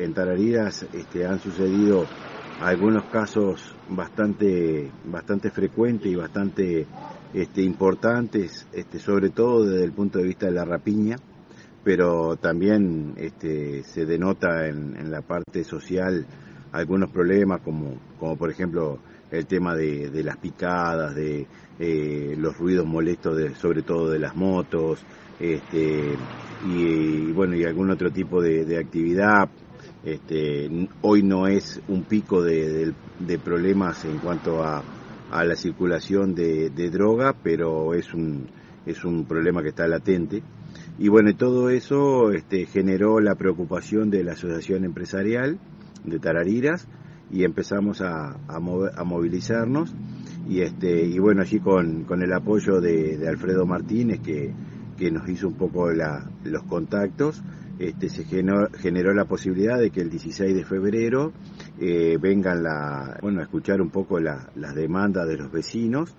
en Tarariras este, han sucedido algunos casos bastante, bastante frecuentes y bastante este, importantes, este, sobre todo desde el punto de vista de la rapiña, pero también se denota en, la parte social algunos problemas como, como por ejemplo el tema de, las picadas, de eh, los ruidos molestos, sobre todo de las motos, bueno, y algún otro tipo de, actividad. Este, hoy no es un pico de, problemas en cuanto a, a la circulación de, droga, pero es un, es un problema que está latente. Y bueno, todo eso este, generó la preocupación de la Asociación Empresarial de Tarariras y empezamos a, a, movilizarnos y este y bueno allí con, con el apoyo de, Alfredo Martínez que, que, nos hizo un poco la, los contactos este, se generó, la posibilidad de que el 16 de febrero eh, vengan la, bueno, a escuchar un poco las demandas de los vecinos